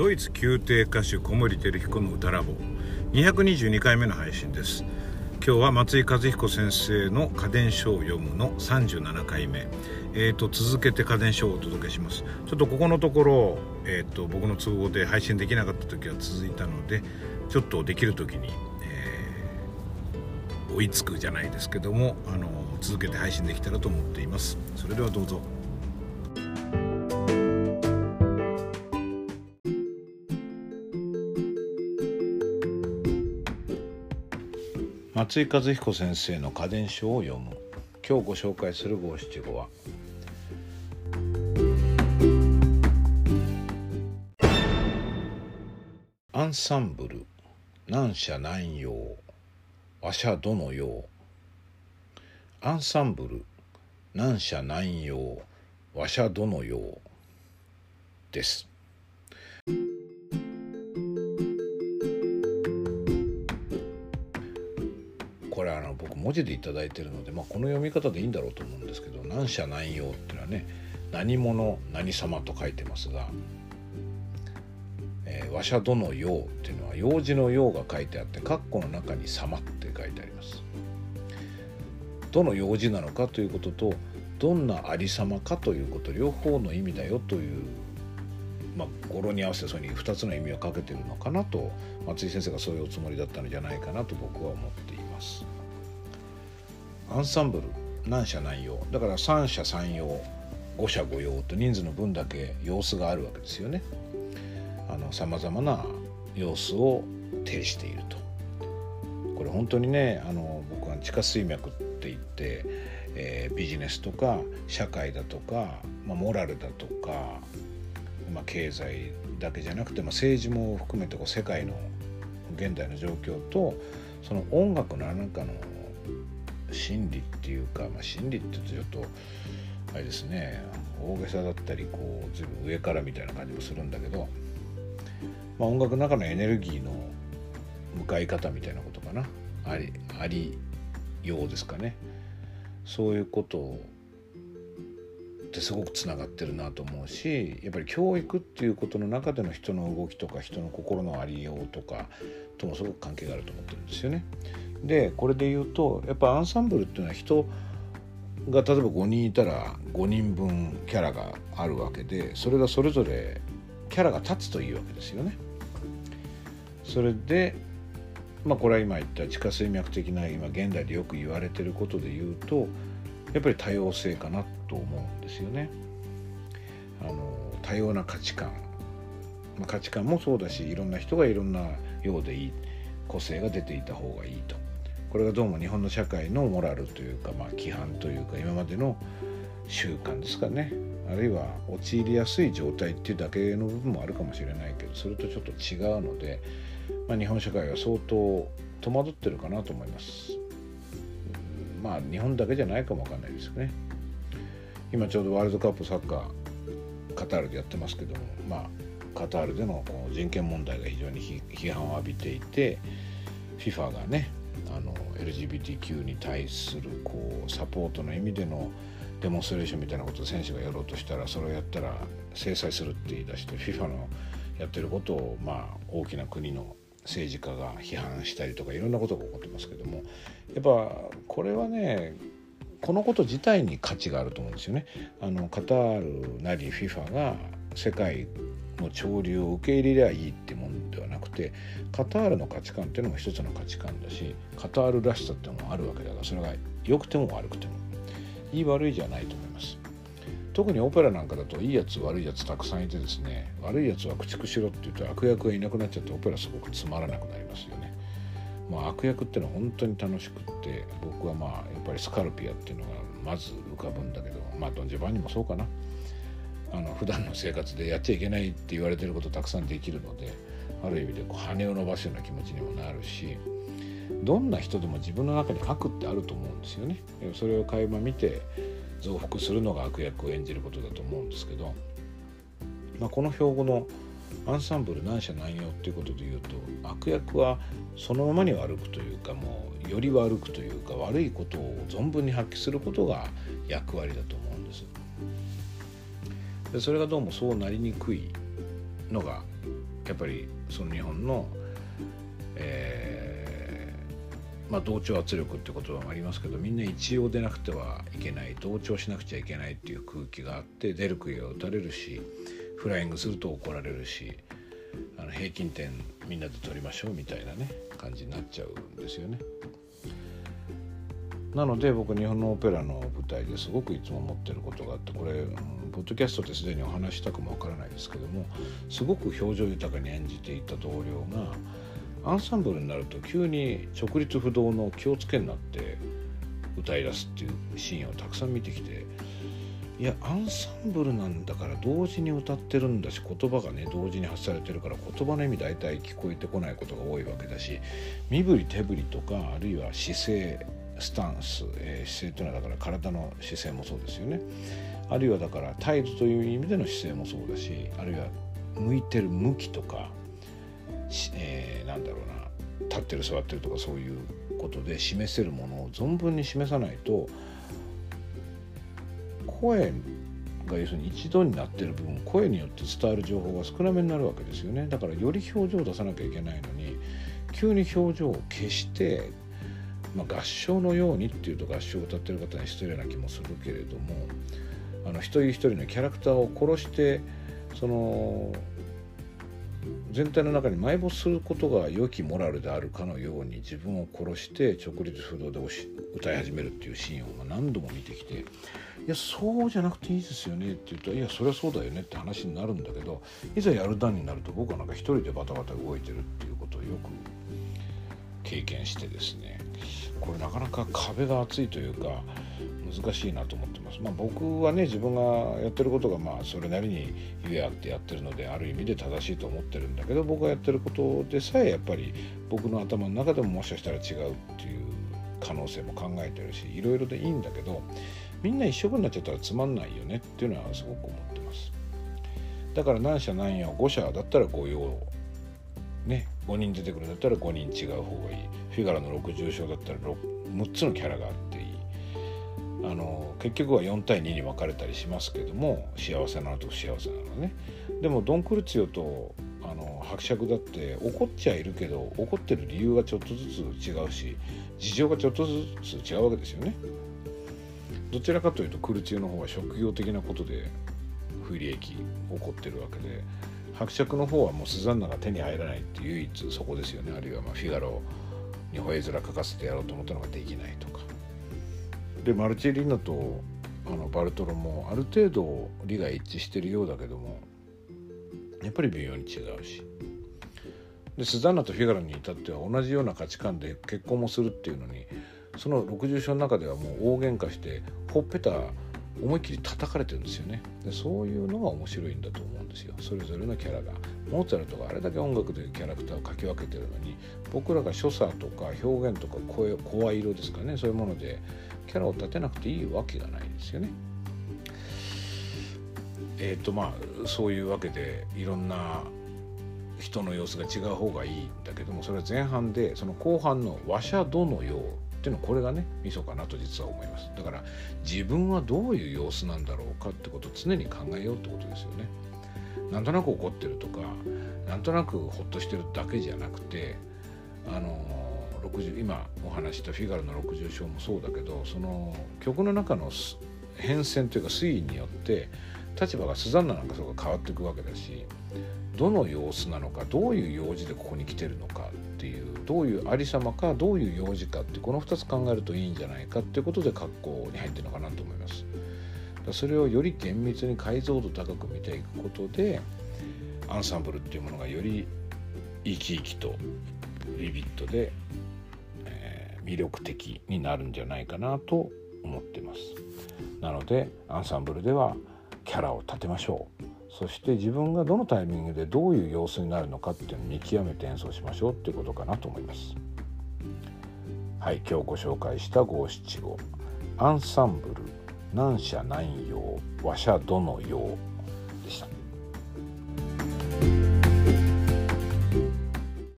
ドイツ宮廷歌手小森照彦の歌ラボ。222回目の配信です。今日は松井和彦先生の家電書を読むの37回目えーと続けて家電書をお届けします。ちょっとここのところ、えーと、僕の都合で配信できなかった時は続いたのでちょっとできる時に、えー、追いつくじゃないですけどもあの続けて配信できたらと思っています。それではどうぞ。松井和彦先生の家電書を読む。今日ご紹介する五七五は。アンサンブル。難者難用わしゃどのようアンサンブル。難者難用わしゃどのようです。僕文字で頂いてるので、まあ、この読み方でいいんだろうと思うんですけど「難者難用」っていうのはね「何者何様」と書いてますが「えー、わしゃどのよう」っていうのは用事の「よう」が書いてあって括弧の中に「様」って書いてあります。どの用事なのかということとどんなありさまかということ両方の意味だよというまあ、語呂に合わせてそういうふうに2つの意味をかけてるのかなと松井先生がそういうおつもりだったのじゃないかなと僕は思っています。アンサンブル何社何用だから三社三用五社五用と人数の分だけ様子があるわけですよね。さまざまな様子を呈していると。これ本当にねあの僕は地下水脈って言って、えー、ビジネスとか社会だとか、まあ、モラルだとか、まあ、経済だけじゃなくて、まあ、政治も含めてこう世界の現代の状況とその音楽のなんかの心理っていうか、まあ、心理って言うとちょっとあれですね大げさだったりこう随分上からみたいな感じもするんだけど、まあ、音楽の中のエネルギーの向かい方みたいなことかな。ありありようですかね。そういうことってすごくつながってるなと思うしやっぱり教育っていうことの中での人の動きとか人の心のありようとかともすごく関係があると思ってるんですよね。でこれで言うとやっぱアンサンブルっていうのは人が例えば5人いたら5人分キャラがあるわけでそれがそれぞれキャラが立つというわけですよね。それでまあこれは今言った地下水脈的な今現代でよく言われてることで言うとやっぱり多様性かなと思うんですよね。あの多様な価値観、まあ、価値観もそうだしいろんな人がいろんなようでいい個性が出ていた方がいいとこれがどうも日本の社会のモラルというか、まあ、規範というか今までの習慣ですかねあるいは陥りやすい状態っていうだけの部分もあるかもしれないけどそれとちょっと違うので、まあ、日本社会は相当戸惑ってるかなと思います。まあ日本だけじゃないかもわかんないですよね。今ちょうどワールドカップサッカーカタールでやってますけどもまあカタールでの人権問題が非常に批判を浴びていて FIFA がねあの LGBTQ に対するこうサポートの意味でのデモンストレーションみたいなことを選手がやろうとしたらそれをやったら制裁するって言い出して FIFA のやってることをまあ大きな国の政治家が批判したりとかいろんなことが起こってますけどもやっぱこれはねこのこと自体に価値があると思うんですよね。あのカタールなり FIFA が世界の潮流を受け入れりゃいいってもんではなくてカタールの価値観っていうのも一つの価値観だしカタールらしさっていうのもあるわけだからそれが良くても悪くてもいい悪いじゃないと思います。特にオペラなんかだといいやつ悪いやつたくさんいてですね悪いやつは駆逐しろって言うと悪役がいなくなっちゃってオペラすごくつまらなくなりますよね。まあ、悪役っていうのは本当に楽しくって僕はまあやっぱりスカルピアっていうのがまず浮かぶんだけどまあドン・ジェバンニもそうかなあの普段の生活でやっちゃいけないって言われてることたくさんできるのである意味でこう羽を伸ばすような気持ちにもなるしどんな人でも自分の中に核ってあると思うんですよね。それを垣間見て増幅するのが悪役を演じることだと思うんですけど、まあ、この標語のアンサンブル何社何用っていうことで言うと悪役はそのままに悪くというかもうより悪くというか悪いことを存分に発揮することが役割だと思う。でそれがどうもそうなりにくいのがやっぱりその日本の、えーまあ、同調圧力って言葉もありますけどみんな一応出なくてはいけない同調しなくちゃいけないっていう空気があって出る杭は打たれるしフライングすると怒られるしあの平均点みんなで取りましょうみたいなね感じになっちゃうんですよね。なので僕日本のオペラの舞台ですごくいつも思ってることがあってこれ、うん、ポッドキャストですでにお話したかもわからないですけどもすごく表情豊かに演じていた同僚がアンサンブルになると急に直立不動の気をつけになって歌い出すっていうシーンをたくさん見てきていやアンサンブルなんだから同時に歌ってるんだし言葉がね同時に発されてるから言葉の意味大体聞こえてこないことが多いわけだし身振り手振りとかあるいは姿勢スタンス、えー、姿勢というのはだから体の姿勢もそうですよね。あるいはだから態度という意味での姿勢もそうだしあるいは向いてる向きとか、えー、なんだろうな立ってる座ってるとかそういうことで示せるものを存分に示さないと声が要するに一度になってる部分声によって伝わる情報が少なめになるわけですよね。だからより表情を出さなきゃいけないのに急に表情を消してまあ、合唱のようにっていうと合唱を歌ってる方に失礼な気もするけれどもあの一人一人のキャラクターを殺してその全体の中に埋没することが良きモラルであるかのように自分を殺して直立不動で歌い始めるっていうシーンを何度も見てきていやそうじゃなくていいですよねって言うといやそりゃそうだよねって話になるんだけどいざやる段になると僕はなんか一人でバタバタ動いてるっていうことをよく経験してですね。これなかなか壁が厚いというか難しいなと思ってます。まあ、僕はね自分がやってることがまあそれなりにゆえあってやってるのである意味で正しいと思ってるんだけど僕がやってることでさえやっぱり僕の頭の中でももしかしたら違うっていう可能性も考えてるしいろいろでいいんだけどみんな一色になっちゃったらつまんないよねっていうのはすごく思ってます。だから何社何用5社だったら5用ね5人出てくるんだったら5人違う方がいいフィガロの60章だったら 6, 6つのキャラがあっていいあの結局は4対2に分かれたりしますけども幸せなのと不幸せなのね。でもドン・クルツィオとあの伯爵だって怒っちゃいるけど怒ってる理由がちょっとずつ違うし事情がちょっとずつ違うわけですよね。どちらかというとクルツィオの方は職業的なことで不利益起こってるわけで伯爵の方はもうスザンナが手に入らないって唯一そこですよね。あるいはまフィガロに吠え面書かせてやろうと思ったのができないとか。でマルチェリーナとあのバルトロもある程度利が一致してるようだけどもやっぱり微妙に違うし。でスザンナとフィガロに至っては同じような価値観で結婚もするっていうのにその60章の中ではもう大喧嘩してほっぺた思いっきり叩かれてるんですよね。でそういうのが面白いんだと思うんですよ。それぞれのキャラが。モーツァルトがあれだけ音楽でキャラクターを描き分けてるのに僕らが所作とか表現とか声声色ですかねそういうものでキャラを立てなくていいわけがないですよね。えっ、ー、とまあそういうわけでいろんな人の様子が違う方がいいんだけどもそれは前半でその後半の「話者どのよう」っていうのはこれがねミソかなと実は思います。だから自分はどういう様子なんだろうかってことを常に考えようってことですよね。なんとなく怒ってるとかなんとなくほっとしてるだけじゃなくてあの60今お話したフィガロの60章もそうだけどその曲の中の変遷というか推移によって立場がスザンナなんかそうが変わっていくわけだしどの様子なのかどういう用事でここに来てるのかっていうどういうありさまかどういう用事かってこの2つ考えるといいんじゃないかっていうことで格好に入ってるのかなと思います。それをより厳密に解像度高く見ていくことでアンサンブルっていうものがより生き生きとビビッドで、魅力的になるんじゃないかなと思ってます。なのでアンサンブルではキャラを立てましょう。そして自分がどのタイミングでどういう様子になるのかっていうのを見極めて演奏しましょうっていうことかなと思います。はい今日ご紹介した五七五アンサンブル難者難用話者どの用でした。